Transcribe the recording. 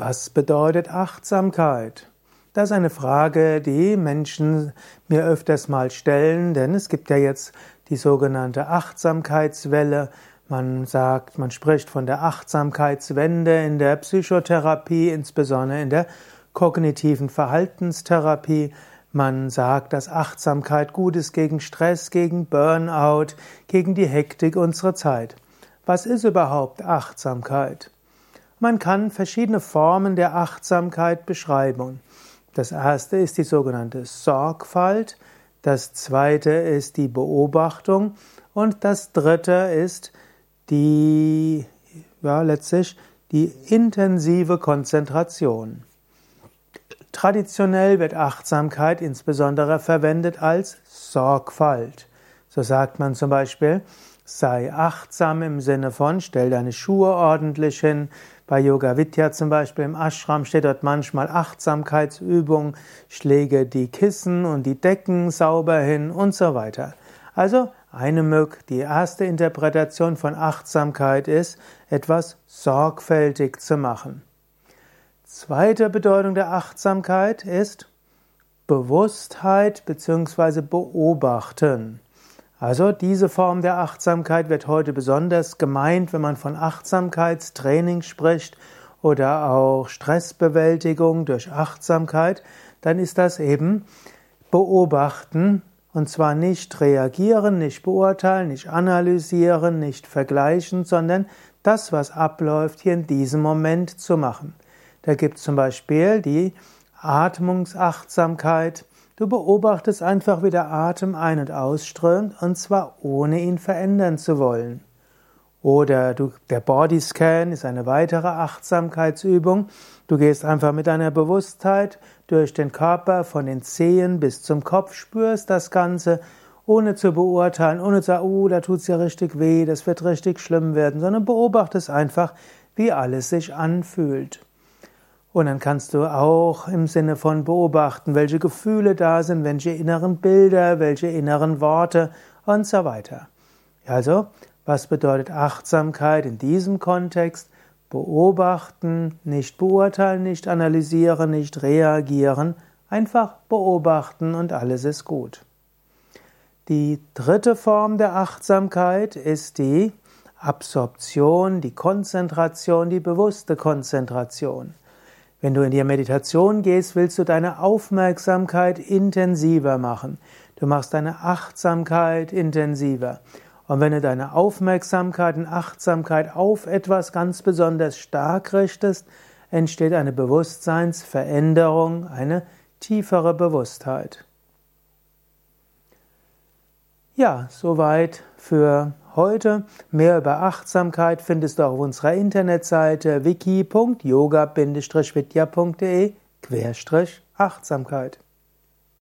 Was bedeutet Achtsamkeit? Das ist eine Frage, die Menschen mir öfters mal stellen, denn es gibt ja jetzt die sogenannte Achtsamkeitswelle. Man sagt, man spricht von der Achtsamkeitswende in der Psychotherapie, insbesondere in der kognitiven Verhaltenstherapie. Man sagt, dass Achtsamkeit gut ist gegen Stress, gegen Burnout, gegen die Hektik unserer Zeit. Was ist überhaupt Achtsamkeit? Man kann verschiedene Formen der Achtsamkeit beschreiben. Das erste ist die sogenannte Sorgfalt, das zweite ist die Beobachtung und das dritte ist die, ja, letztlich die intensive Konzentration. Traditionell wird Achtsamkeit insbesondere verwendet als Sorgfalt. So sagt man zum Beispiel, sei achtsam im Sinne von, stell deine Schuhe ordentlich hin, bei Yoga Vidya zum Beispiel im Ashram steht dort manchmal Achtsamkeitsübung, schläge die Kissen und die Decken sauber hin und so weiter. Also eine Mög, die erste Interpretation von Achtsamkeit ist, etwas sorgfältig zu machen. Zweite Bedeutung der Achtsamkeit ist Bewusstheit bzw. Beobachten. Also diese Form der Achtsamkeit wird heute besonders gemeint, wenn man von Achtsamkeitstraining spricht oder auch Stressbewältigung durch Achtsamkeit, dann ist das eben beobachten und zwar nicht reagieren, nicht beurteilen, nicht analysieren, nicht vergleichen, sondern das, was abläuft, hier in diesem Moment zu machen. Da gibt es zum Beispiel die Atmungsachtsamkeit, Du beobachtest einfach, wie der Atem ein- und ausströmt, und zwar ohne ihn verändern zu wollen. Oder du, der Bodyscan ist eine weitere Achtsamkeitsübung. Du gehst einfach mit deiner Bewusstheit durch den Körper von den Zehen bis zum Kopf, spürst das Ganze, ohne zu beurteilen, ohne zu sagen, oh, da tut's ja richtig weh, das wird richtig schlimm werden, sondern beobachtest einfach, wie alles sich anfühlt. Und dann kannst du auch im Sinne von beobachten, welche Gefühle da sind, welche inneren Bilder, welche inneren Worte und so weiter. Also, was bedeutet Achtsamkeit in diesem Kontext? Beobachten, nicht beurteilen, nicht analysieren, nicht reagieren, einfach beobachten und alles ist gut. Die dritte Form der Achtsamkeit ist die Absorption, die Konzentration, die bewusste Konzentration. Wenn du in die Meditation gehst, willst du deine Aufmerksamkeit intensiver machen. Du machst deine Achtsamkeit intensiver. Und wenn du deine Aufmerksamkeit und Achtsamkeit auf etwas ganz besonders stark richtest, entsteht eine Bewusstseinsveränderung, eine tiefere Bewusstheit. Ja, soweit für heute. Mehr über Achtsamkeit findest du auf unserer Internetseite wiki.yoga-vidya.de Achtsamkeit.